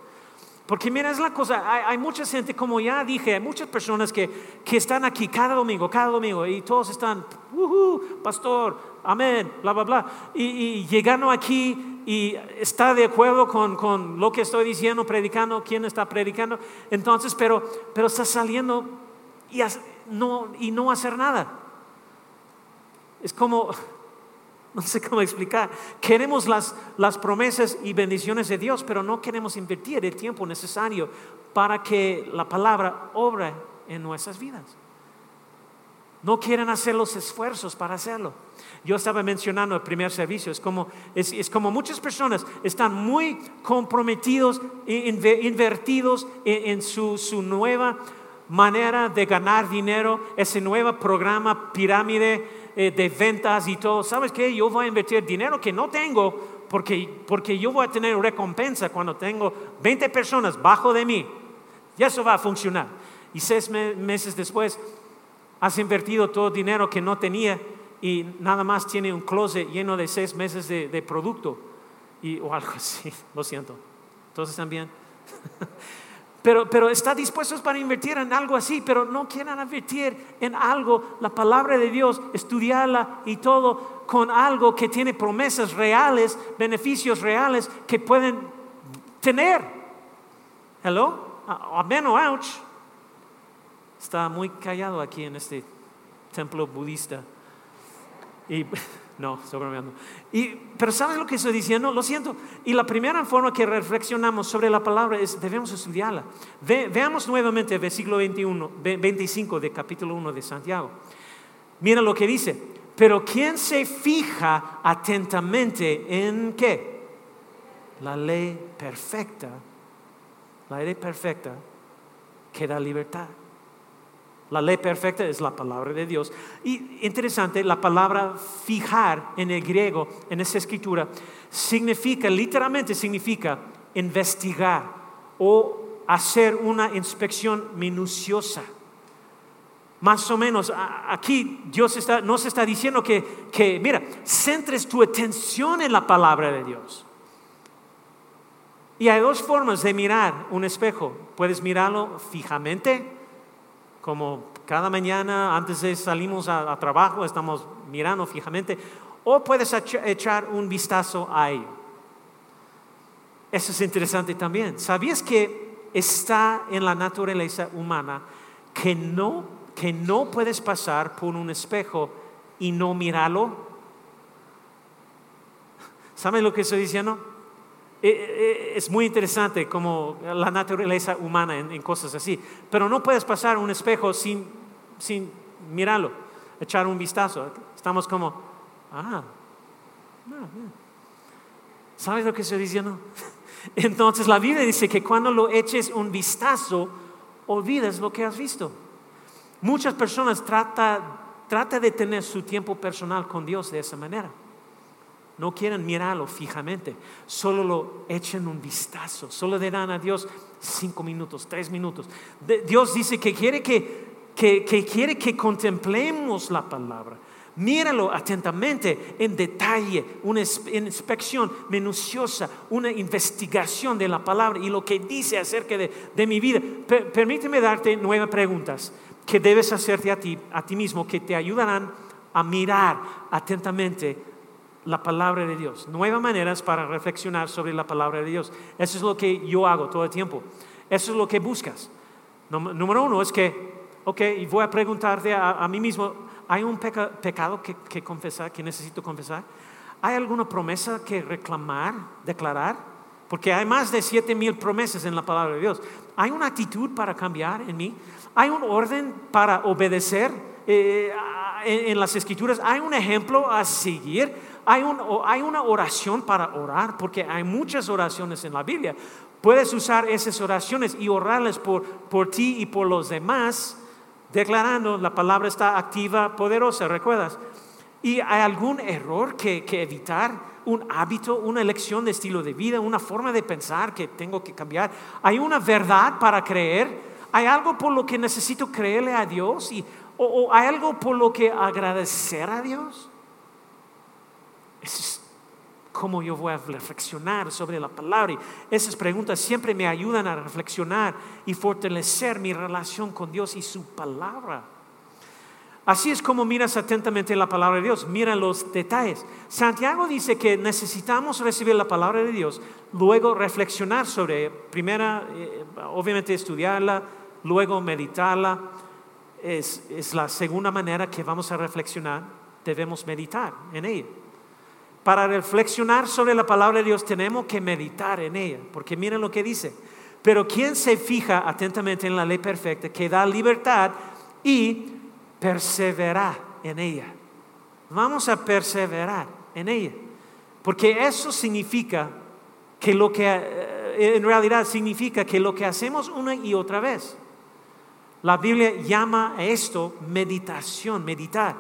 Porque mira, es la cosa, hay, mucha gente, como ya dije, hay muchas personas que, que, están aquí cada domingo, cada domingo, y todos están, pastor, amén, bla, bla, bla. Y, y, llegando aquí y está de acuerdo con, con, lo que estoy diciendo, predicando, quién está predicando. Entonces, pero, pero está saliendo y, no, y no hacer nada. Es como, No sé cómo explicar. Queremos las, las promesas y bendiciones de Dios, pero no queremos invertir el tiempo necesario para que la palabra obre en nuestras vidas. No quieren hacer los esfuerzos para hacerlo. Yo estaba mencionando el primer servicio, es como, es, es como muchas personas están muy comprometidos, invertidos en, en su, su, nueva manera de ganar dinero, ese nuevo programa pirámide eh, de ventas y todo, ¿sabes qué? Yo voy a invertir dinero que no tengo porque, porque yo voy a tener recompensa cuando tengo 20 personas bajo de mí. Y eso va a funcionar. Y seis meses después has invertido todo dinero que no tenía y nada más tiene un closet lleno de seis meses de, de producto y, o algo así, lo siento. Entonces también. Pero, pero está dispuestos para invertir en algo así, pero no quieran invertir en algo, la palabra de Dios, estudiarla y todo con algo que tiene promesas reales, beneficios reales que pueden tener. Hello? Amén o ouch. Está muy callado aquí en este templo budista. Y no, estoy Y, pero ¿sabes lo que estoy diciendo? Lo siento. Y la primera forma que reflexionamos sobre la palabra es debemos estudiarla. veamos nuevamente el versículo 21, 25 de capítulo 1 de Santiago. Mira lo que dice. Pero ¿quién se fija atentamente en qué? La ley perfecta. La ley perfecta que da libertad. La ley perfecta es la palabra de Dios. Y interesante, la palabra fijar en el griego, en esa escritura, significa, literalmente significa investigar o hacer una inspección minuciosa. Más o menos, aquí Dios está, nos está diciendo que, que, mira, centres tu atención en la palabra de Dios. Y hay dos formas de mirar un espejo. Puedes mirarlo fijamente como cada mañana antes de salimos a, trabajo estamos mirando fijamente, o puedes echar un vistazo a ello. Eso es interesante también. ¿Sabías que está en la naturaleza humana que no, que no puedes pasar por un espejo y no mirarlo? ¿Saben lo que estoy diciendo? Eh, eh, es muy interesante como la naturaleza humana en, cosas así, pero no puedes pasar un espejo sin, sin mirarlo, echar un vistazo. Estamos como, ah, ah ¿sabes lo que estoy diciendo? Entonces la Biblia dice que cuando lo eches un vistazo, olvidas lo que has visto. Muchas personas tratan trata de tener su tiempo personal con Dios de esa manera no quieren mirarlo fijamente, solo lo echen un vistazo, solo le dan a Dios cinco minutos, tres minutos. Dios dice que quiere que, que, quiere que contemplemos la palabra. Míralo atentamente, en detalle, una inspección minuciosa, una investigación de la palabra y lo que dice acerca de, mi vida. permíteme darte nueve preguntas que debes hacerte a ti, a ti mismo, que te ayudarán a mirar atentamente la palabra de Dios, nuevas maneras para reflexionar sobre la palabra de Dios. Eso es lo que yo hago todo el tiempo. Eso es lo que buscas. Número uno es que, ok, y voy a preguntarte a, mí mismo, ¿hay un pecado que, confesar, que necesito confesar? ¿Hay alguna promesa que reclamar, declarar? Porque hay más de siete mil promesas en la palabra de Dios. ¿Hay una actitud para cambiar en mí? ¿Hay un orden para obedecer eh, en las escrituras? ¿Hay un ejemplo a seguir? Hay, una oración para orar, porque hay muchas oraciones en la Biblia. Puedes usar esas oraciones y orarles por, ti y por los demás, declarando la palabra está activa, poderosa, ¿recuerdas? ¿Y hay algún error que, que evitar? un hábito, una elección de estilo de vida, una forma de pensar que tengo que cambiar. Hay una verdad para creer. Hay algo por lo que necesito creerle a Dios y, o hay algo por lo que agradecer a Dios. Es cómo yo voy a reflexionar sobre la palabra. Y esas preguntas siempre me ayudan a reflexionar y fortalecer mi relación con Dios y su palabra. Así es como miras atentamente la palabra de Dios, mira los detalles. Santiago dice que necesitamos recibir la palabra de Dios, luego reflexionar sobre, primera, eh, obviamente estudiarla, luego meditarla. Es, es la segunda manera que vamos a reflexionar, debemos meditar en ella. Para reflexionar sobre la palabra de Dios tenemos que meditar en ella, porque miren lo que dice. Pero quien se fija atentamente en la ley perfecta que da libertad y persevera en ella. Vamos a perseverar en ella, porque eso significa que lo que eh, en realidad significa que lo que hacemos una y otra vez. La Biblia llama a esto meditación, meditar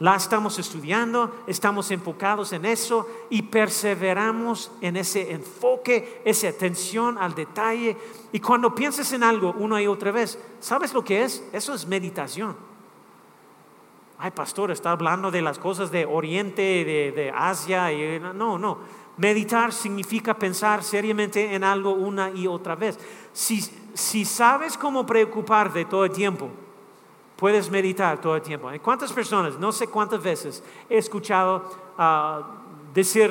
la estamos estudiando, estamos enfocados en eso y perseveramos en ese enfoque, esa atención al detalle. Y cuando piensas en algo una y otra vez, ¿sabes lo que es? Eso es meditación. ay pastor, está hablando de las cosas de Oriente, de, de Asia. Y, no, no. Meditar significa pensar seriamente en algo una y otra vez. Si, si sabes cómo preocuparte todo el tiempo, puedes meditar todo el tiempo. ¿Cuántas personas, no sé cuántas veces, he escuchado ah, decir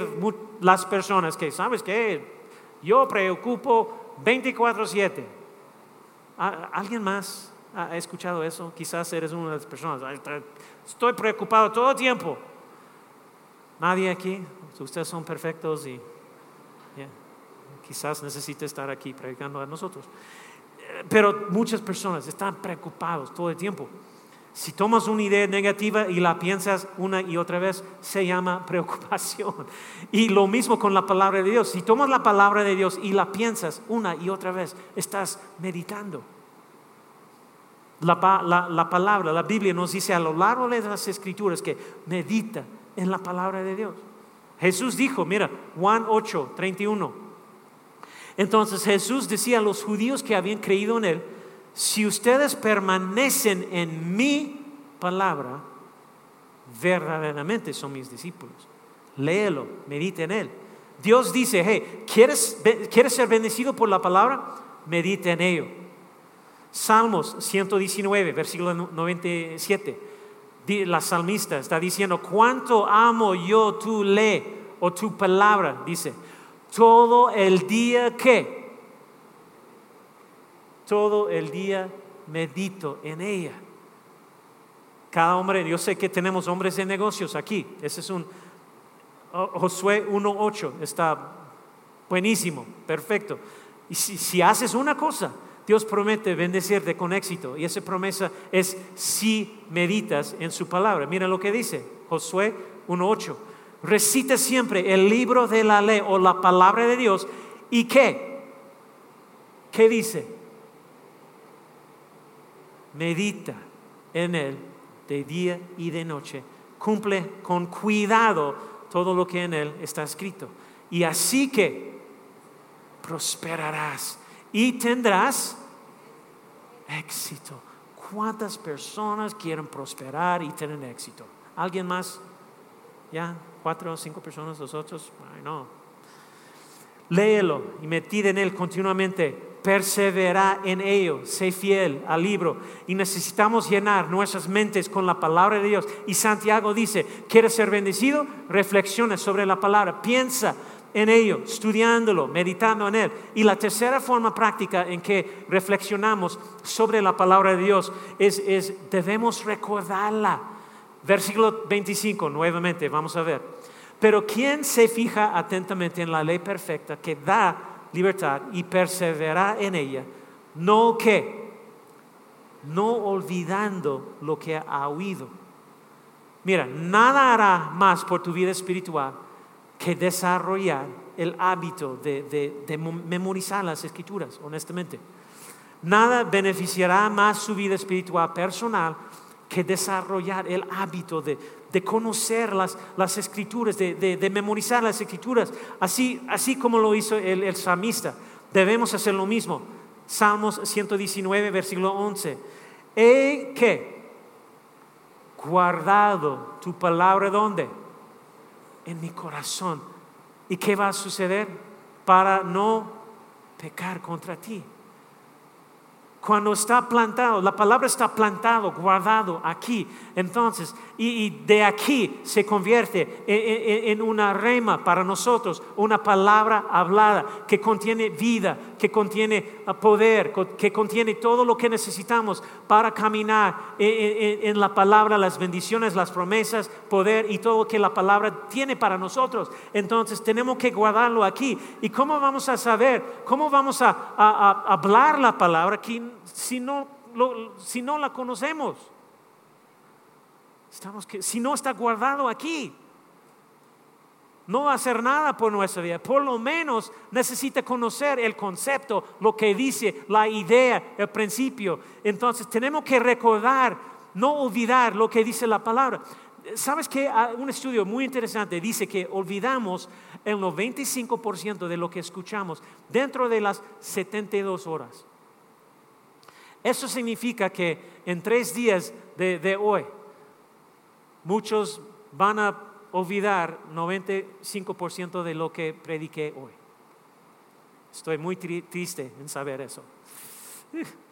las personas que, ¿sabes qué? Yo preocupo 24/7. ¿Alguien más ha escuchado eso? Quizás eres una de las personas. Estoy preocupado todo el tiempo. Nadie aquí. Ustedes son perfectos y quizás necesite estar aquí predicando a nosotros. Pero muchas personas están preocupados todo el tiempo. Si tomas una idea negativa y la piensas una y otra vez, se llama preocupación. Y lo mismo con la palabra de Dios. Si tomas la palabra de Dios y la piensas una y otra vez, estás meditando. La, palabra, la Biblia nos dice a lo largo de las escrituras que medita en la palabra de Dios. Jesús dijo, mira, Juan 8, 31. Entonces Jesús decía a los judíos que habían creído en Él, si ustedes permanecen en mi palabra, verdaderamente son mis discípulos. Léelo, medite en Él. Dios dice, hey, ¿quieres, ¿quieres ser bendecido por la palabra? Medite en ello. Salmos 119, versículo 97. La salmista está diciendo, ¿cuánto amo yo tu ley o tu palabra? Dice, todo el día que, todo el día medito en ella. Cada hombre, yo sé que tenemos hombres de negocios aquí. Ese es un Josué 1.8, está buenísimo, perfecto. Y si, si haces una cosa, Dios promete bendecirte con éxito y esa promesa es si meditas en su palabra. Mira lo que dice Josué 1.8. Recita siempre el libro de la ley o la palabra de Dios y qué? ¿Qué dice? Medita en él de día y de noche. Cumple con cuidado todo lo que en él está escrito. Y así que prosperarás y tendrás éxito. ¿Cuántas personas quieren prosperar y tener éxito? ¿Alguien más? ¿Ya? ¿Cuatro o cinco personas? ¿Los otros? Ay, no. Léelo y metid en él continuamente. Persevera en ello, sé fiel al libro. Y necesitamos llenar nuestras mentes con la palabra de Dios. Y Santiago dice, ¿quieres ser bendecido? Reflexiona sobre la palabra, piensa en ello, estudiándolo, meditando en él. Y la tercera forma práctica en que reflexionamos sobre la palabra de Dios es, es debemos recordarla. Versículo 25, nuevamente, vamos a ver. Pero ¿quién se fija atentamente en la ley perfecta que da libertad y persevera en ella? No que, no olvidando lo que ha oído. Mira, nada hará más por tu vida espiritual que desarrollar el hábito de, memorizar las escrituras, honestamente. Nada beneficiará más su vida espiritual personal que desarrollar el hábito de, conocer las, las escrituras, de, memorizar las escrituras, así, así como lo hizo el, el salmista. Debemos hacer lo mismo. Salmos 119, versículo 11. He que guardado tu palabra, ¿dónde? en mi corazón. ¿Y qué va a suceder? Para no pecar contra ti. Cuando está plantado, la palabra está plantado, guardado aquí. Entonces, y, de aquí se convierte en, una rema para nosotros, una palabra hablada que contiene vida, que contiene ah, poder, que contiene todo lo que necesitamos para caminar en, la palabra, las bendiciones, las promesas, poder y todo lo que la palabra tiene para nosotros. Entonces, tenemos que guardarlo aquí. ¿Y cómo vamos a saber? ¿Cómo vamos a, hablar la palabra si no, si no la conocemos? Estamos que, si no está guardado aquí, no va a hacer nada por nuestra vida. Por lo menos necesita conocer el concepto, lo que dice, la idea, el principio. Entonces tenemos que recordar, no olvidar lo que dice la palabra. ¿Sabes que Un estudio muy interesante dice que olvidamos el 95% de lo que escuchamos dentro de las 72 horas. Eso significa que en tres días de, de hoy, muchos van a olvidar 95% de lo que prediqué hoy. Estoy muy triste en saber eso.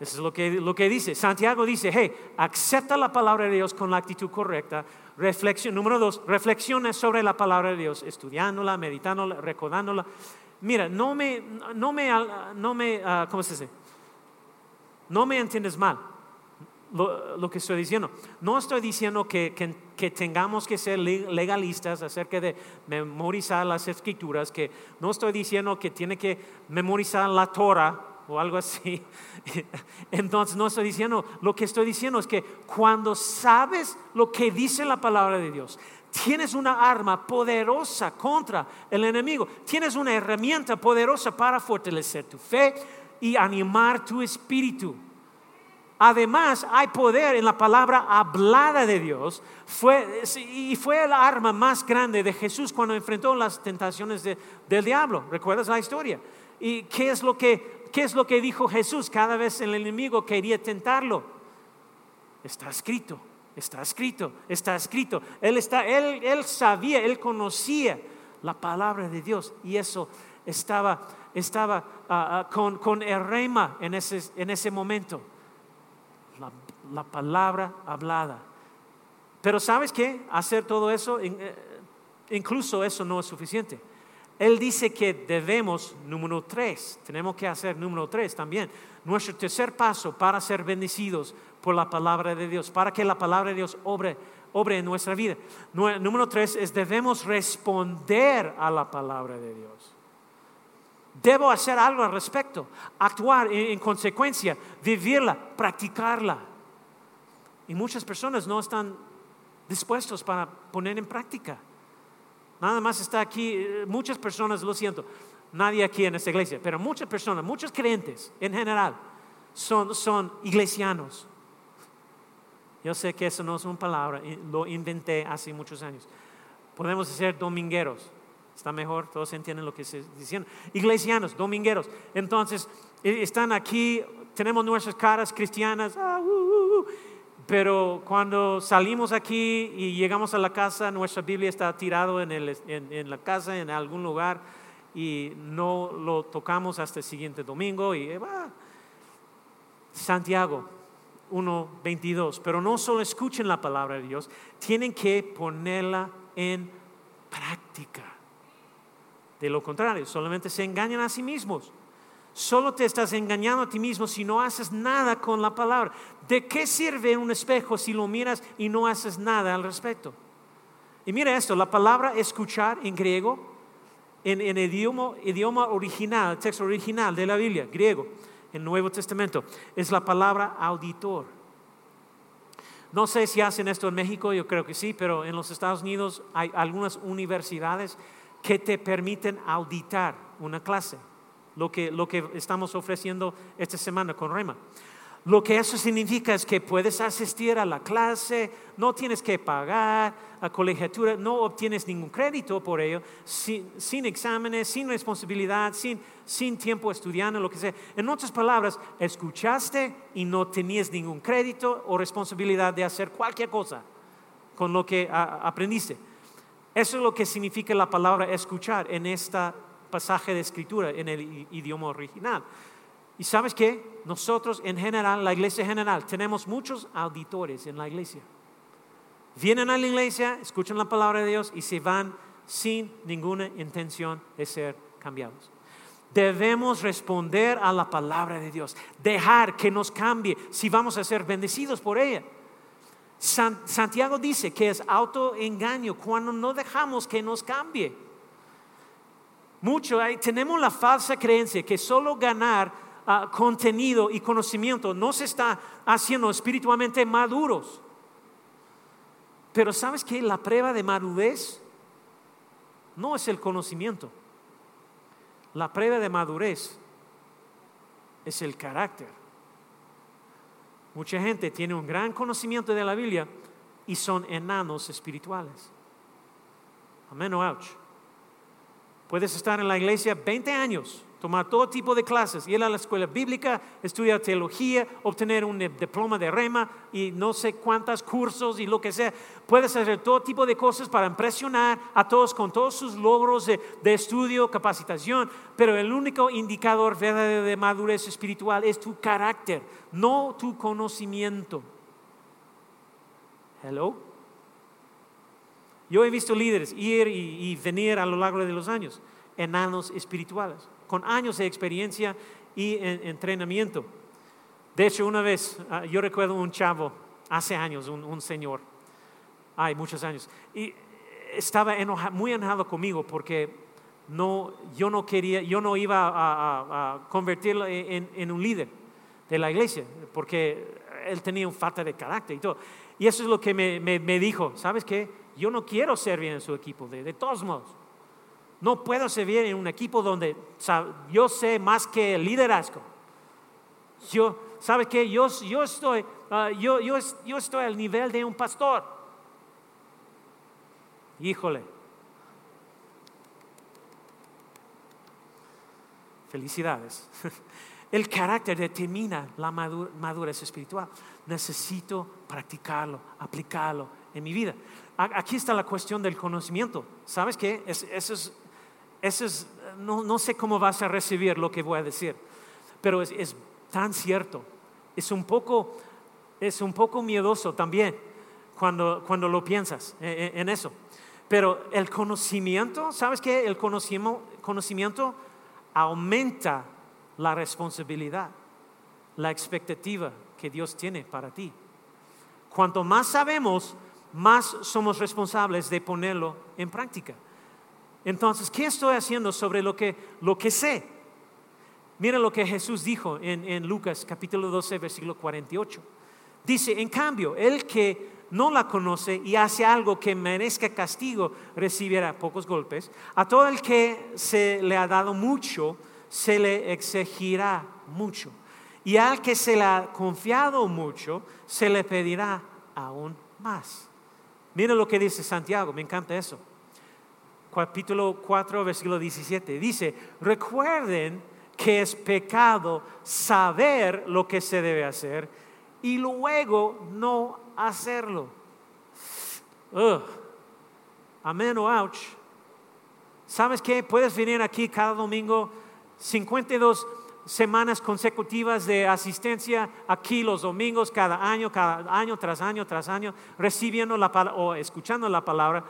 Eso es lo que, lo que dice. Santiago dice, hey, acepta la palabra de Dios con la actitud correcta. Reflexión, número dos, reflexiona sobre la palabra de Dios, estudiándola, meditándola, recordándola. Mira, no me, no me, no me ah, ¿cómo se dice? No me entiendes mal lo, que estoy diciendo. No estoy diciendo que, que, tengamos que ser legalistas acerca de memorizar las escrituras, que no estoy diciendo que tiene que memorizar la Torah o algo así. Entonces no estoy diciendo, lo que estoy diciendo es que cuando sabes lo que dice la palabra de Dios, tienes una arma poderosa contra el enemigo, tienes una herramienta poderosa para fortalecer tu fe y animar tu espíritu. Además, hay poder en la palabra hablada de Dios. y fue el arma más grande de Jesús cuando enfrentó las tentaciones del diablo. ¿Recuerdas la historia? ¿Y qué es, lo que, qué es lo que dijo Jesús cada vez el enemigo quería tentarlo? Está escrito, está escrito, está escrito. Él, está, él, él sabía, él conocía la palabra de Dios y eso estaba, estaba ah, ah, con, con el rema en ese, en ese momento la, palabra hablada. Pero ¿sabes qué? Hacer todo eso, eh, incluso eso no es suficiente. Él dice que debemos, número tres, tenemos que hacer número tres también, nuestro tercer paso para ser bendecidos por la palabra de Dios, para que la palabra de Dios obre, obre en nuestra vida. Número tres es debemos responder a la palabra de Dios. Debo hacer algo al respecto, actuar en, consecuencia, vivirla, practicarla. Y muchas personas no están dispuestos para poner en práctica. Nada más está aquí, eh, muchas personas, lo siento, nadie aquí en esta iglesia, pero muchas personas, muchos creyentes en general, son, son iglesianos. Yo sé que eso no es una palabra, lo inventé hace muchos años. Podemos ser domingueros. Está mejor, todos entienden lo que se diciendo. Iglesianos, domingueros. Entonces, eh, están aquí, tenemos nuestras caras cristianas, ah, uh. Pero cuando salimos aquí y llegamos a la casa, nuestra Biblia está tirado en, en, la casa, en algún lugar, y no lo tocamos hasta el siguiente domingo. Y eh, Santiago 1.22, pero no solo escuchen la palabra de Dios, tienen que ponerla en práctica. De lo contrario, solamente se engañan a sí mismos. Solo te estás engañando a ti mismo si no haces nada con la palabra. ¿De qué sirve un espejo si lo miras y no haces nada al respecto? Y mira esto, la palabra escuchar en griego, en, en idioma, idioma original, texto original de la Biblia, griego, en Nuevo Testamento, es la palabra auditor. No sé si hacen esto en México, yo creo que sí, pero en los Estados Unidos hay algunas universidades que te permiten auditar una clase, lo que, lo que estamos ofreciendo esta semana con Rema. Lo que eso significa es que puedes asistir a la clase, no tienes que pagar a colegiatura, no obtienes ningún crédito por ello, sin, sin exámenes, sin responsabilidad, sin, sin, tiempo estudiando, lo que sea. En otras palabras, escuchaste y no tenías ningún crédito o responsabilidad de hacer cualquier cosa con lo que aprendiste. Eso es lo que significa la palabra escuchar en este pasaje de escritura, en el idioma original. Y sabes qué? Nosotros en general, la iglesia en general, tenemos muchos auditores en la iglesia. Vienen a la iglesia, escuchan la palabra de Dios y se van sin ninguna intención de ser cambiados. Debemos responder a la palabra de Dios, dejar que nos cambie si vamos a ser bendecidos por ella. Santiago dice que es autoengaño cuando no dejamos que nos cambie. Mucho, tenemos la falsa creencia que solo ganar ah, contenido y conocimiento no se está haciendo espiritualmente maduros. Pero sabes que la prueba de madurez no es el conocimiento. La prueba de madurez es el carácter. Mucha gente tiene un gran conocimiento de la Biblia y son enanos espirituales. Amén o ouch. Puedes estar en la iglesia 20 años tomar todo tipo de clases, ir a la escuela bíblica, estudiar teología, obtener un diploma de rema y no sé cuántos cursos y lo que sea. Puedes hacer todo tipo de cosas para impresionar a todos con todos sus logros de, estudio, capacitación, pero el único indicador verdadero de madurez espiritual es tu carácter, no tu conocimiento. Hello. Yo he visto líderes ir y venir a lo largo de los años, enanos espirituales con años de experiencia y entrenamiento. De hecho, una vez, ah, yo recuerdo un chavo, hace años, un, señor, hay muchos años, y estaba muy enojado conmigo porque no, yo no quería, yo no iba a, convertirlo en, un líder de la iglesia, porque él tenía un falta de carácter y todo. Y eso es lo que me, dijo, ¿sabes qué? Yo no quiero servir en su equipo, de todos modos. No puedo servir en un equipo donde yo sé más que el liderazgo. Yo, ¿sabe qué? Yo, yo, estoy, ah, yo, yo, yo estoy al nivel de un pastor. Híjole. Felicidades. El carácter determina la madurez espiritual. Necesito practicarlo, aplicarlo en mi vida. Aquí está la cuestión del conocimiento. ¿Sabes qué? Eso es eso es, no, sé cómo vas a recibir lo que voy a decir, pero es, tan cierto. Es un, poco, es un poco miedoso también cuando, cuando lo piensas en, en eso. Pero el conocimiento, ¿sabes qué? El conocimiento, conocimiento aumenta la responsabilidad, la expectativa que Dios tiene para ti. Cuanto más sabemos, más somos responsables de ponerlo en práctica. Entonces, ¿qué estoy haciendo sobre lo que, lo que sé? Mira lo que Jesús dijo en, en Lucas capítulo 12, versículo 48. Dice, en cambio, el que no la conoce y hace algo que merezca castigo, recibirá pocos golpes. A todo el que se le ha dado mucho, se le exigirá mucho. Y al que se le ha confiado mucho, se le pedirá aún más. Mira lo que dice Santiago, me encanta eso capítulo 4, versículo 17. Dice, recuerden que es pecado saber lo que se debe hacer y luego no hacerlo. Amén o ouch. ¿Sabes qué? Puedes venir aquí cada domingo 52 semanas consecutivas de asistencia aquí los domingos, cada año, cada año tras año tras año, recibiendo la palabra o escuchando la palabra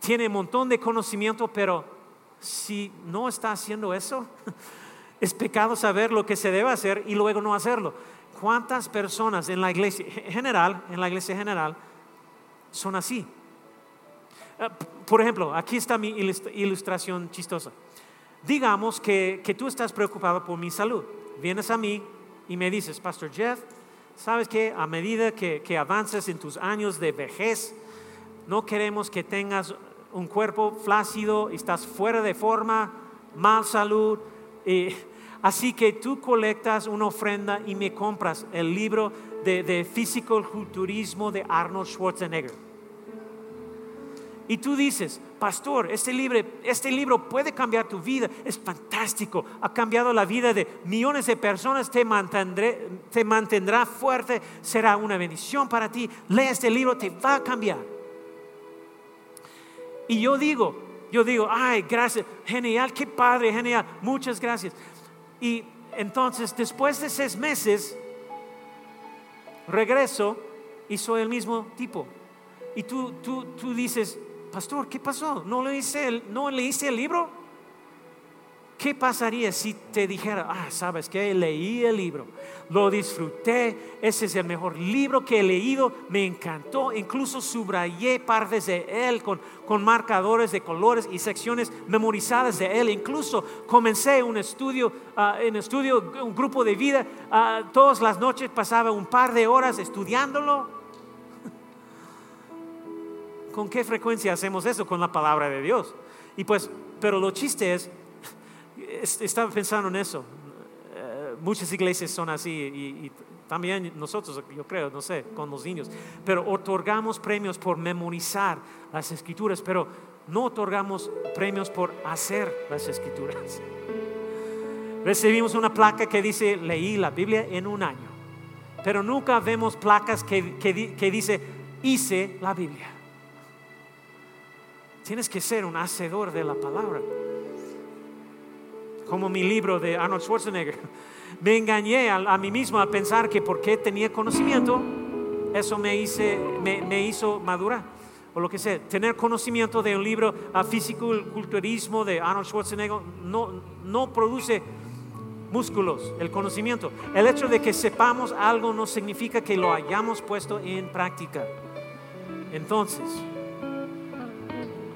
tiene un montón de conocimiento, pero si no está haciendo eso, es pecado saber lo que se debe hacer y luego no hacerlo. ¿Cuántas personas en la iglesia general, en la iglesia general, son así? Eh, por ejemplo, aquí está mi ilustración chistosa. Digamos que, tú estás preocupado por mi salud. Vienes a mí y me dices, Pastor Jeff, ¿sabes que a medida que, que avances en tus años de vejez, no queremos que tengas un cuerpo flácido, estás fuera de forma, mal salud. así que tú colectas una ofrenda y me compras el libro de, de físico-culturismo de Arnold Schwarzenegger. Y tú dices, pastor, este libro, este libro puede cambiar tu vida, es fantástico, ha cambiado la vida de millones de personas, te, te mantendrá fuerte, será una bendición para ti, lee este libro, te va a cambiar. Y yo digo, yo digo, ay, gracias, genial, qué padre, genial, muchas gracias. Y entonces, después de seis meses, regreso y soy el mismo tipo. Y tú, tú, tú dices, pastor, ¿qué pasó? ¿No leíste ¿No leíste el libro? ¿Qué pasaría si te dijera, ah, sabes que leí el libro, lo disfruté, ese es el mejor libro que he leído, me encantó, incluso subrayé partes de él con, con marcadores de colores y secciones memorizadas de él, incluso comencé un estudio, uh, en estudio, un grupo de vida, uh, todas las noches pasaba un par de horas estudiándolo. ¿Con qué frecuencia hacemos eso con la palabra de Dios? Y pues, pero lo chiste es, estaba pensando en eso. Eh, muchas iglesias son así y, también nosotros, yo creo, no sé, con los niños. Pero otorgamos premios por memorizar las escrituras, pero no otorgamos premios por hacer las escrituras. recibimos una placa que dice, leí la Biblia en un año. Pero nunca vemos placas que, que, que dice, hice la Biblia. Tienes que ser un hacedor de la palabra. Como mi libro de Arnold Schwarzenegger. Me engañé a, mí mismo al pensar que porque tenía conocimiento, eso me, hizo madurar o lo que sea, tener conocimiento de un libro a físico culturismo de Arnold Schwarzenegger no produce músculos, el conocimiento. El hecho de que sepamos algo no significa que lo hayamos puesto en práctica. Entonces,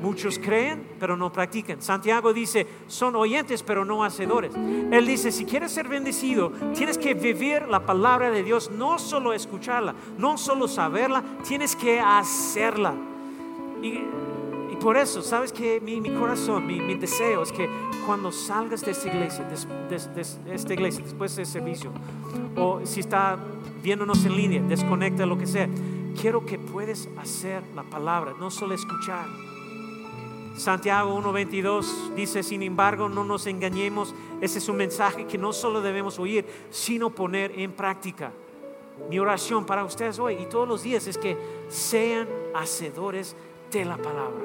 muchos creen, pero no practican. Santiago dice, son oyentes, pero no hacedores. Él dice, si quieres ser bendecido, tienes que vivir la palabra de Dios, no solo escucharla, no solo saberla, tienes que hacerla. Y, por eso, ¿sabes que mi, corazón, mi, deseo es que cuando salgas de esta iglesia, de, esta iglesia, después del servicio, o si está viéndonos en línea, desconecta lo que sea, quiero que puedes hacer la palabra, no solo escuchar. Santiago 1.22 dice, sin embargo, no nos engañemos, ese es un mensaje que no solo debemos oír, sino poner en práctica. Mi oración para ustedes hoy y todos los días es que sean hacedores de la palabra.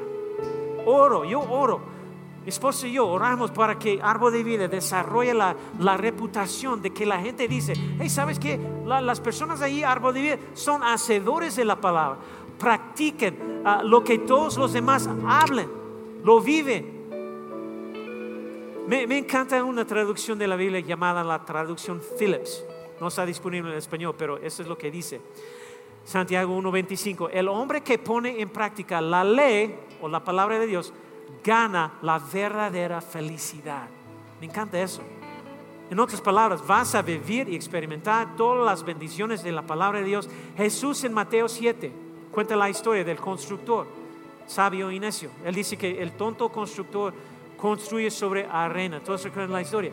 Oro, yo oro. Mi esposo y yo oramos para que Árbol de Vida desarrolle la, la reputación de que la gente dice, hey, ¿sabes qué? las personas ahí, Árbol de Vida, son hacedores de la palabra. Practiquen ah, lo que todos los demás hablen, lo viven. Me, me, encanta una traducción de la Biblia llamada la traducción Phillips. No está disponible en español, pero eso es lo que dice. Santiago 1.25, el hombre que pone en práctica la ley o la palabra de Dios gana la verdadera felicidad. Me encanta eso. En otras palabras, vas a vivir y experimentar todas las bendiciones de la palabra de Dios. Jesús en Mateo 7 cuenta la historia del constructor, sabio y necio. Él dice que el tonto constructor construye sobre arena. Todos recuerdan la historia.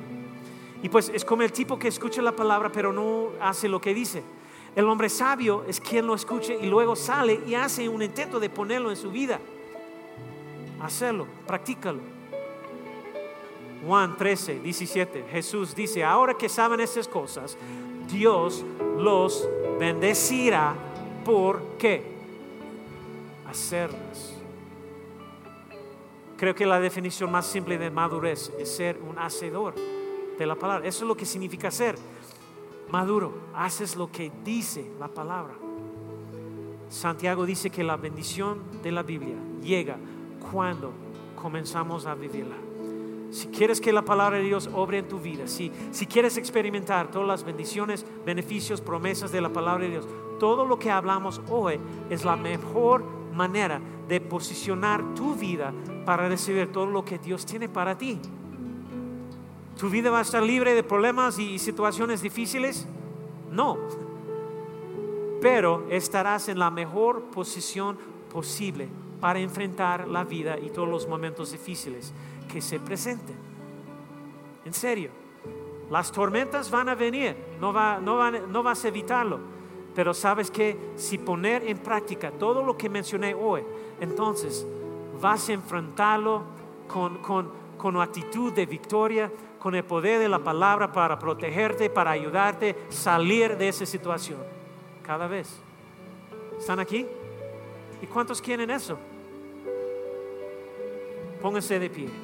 Y pues es como el tipo que escucha la palabra pero no hace lo que dice. El hombre sabio es quien lo escuche y luego sale y hace un intento de ponerlo en su vida. Hacerlo, practícalo. Juan 13, 17. Jesús dice, ahora que saben estas cosas, Dios los bendecirá. ¿Por qué? Hacerlas. Creo que la definición más simple de madurez es ser un hacedor de la palabra. Eso es lo que significa ser maduro, haces lo que dice la palabra. Santiago dice que la bendición de la Biblia llega cuando comenzamos a vivirla. Si quieres que la palabra de Dios obre en tu vida, si, si quieres experimentar todas las bendiciones, beneficios, promesas de la palabra de Dios, todo lo que hablamos hoy es la mejor manera de posicionar tu vida para recibir todo lo que Dios tiene para ti. ¿Tu vida va a estar libre de problemas y situaciones difíciles? No. Pero estarás en la mejor posición posible para enfrentar la vida y todos los momentos difíciles que se presenten. En serio, las tormentas van a venir, no, no vas a evitarlo. Pero sabes que si poner en práctica todo lo que mencioné hoy, entonces vas a enfrentarlo con, con, con actitud de victoria, con el poder de la palabra para protegerte, para ayudarte a salir de esa situación. Cada vez. ¿Están aquí? ¿Y cuántos quieren eso? Pónganse de pie.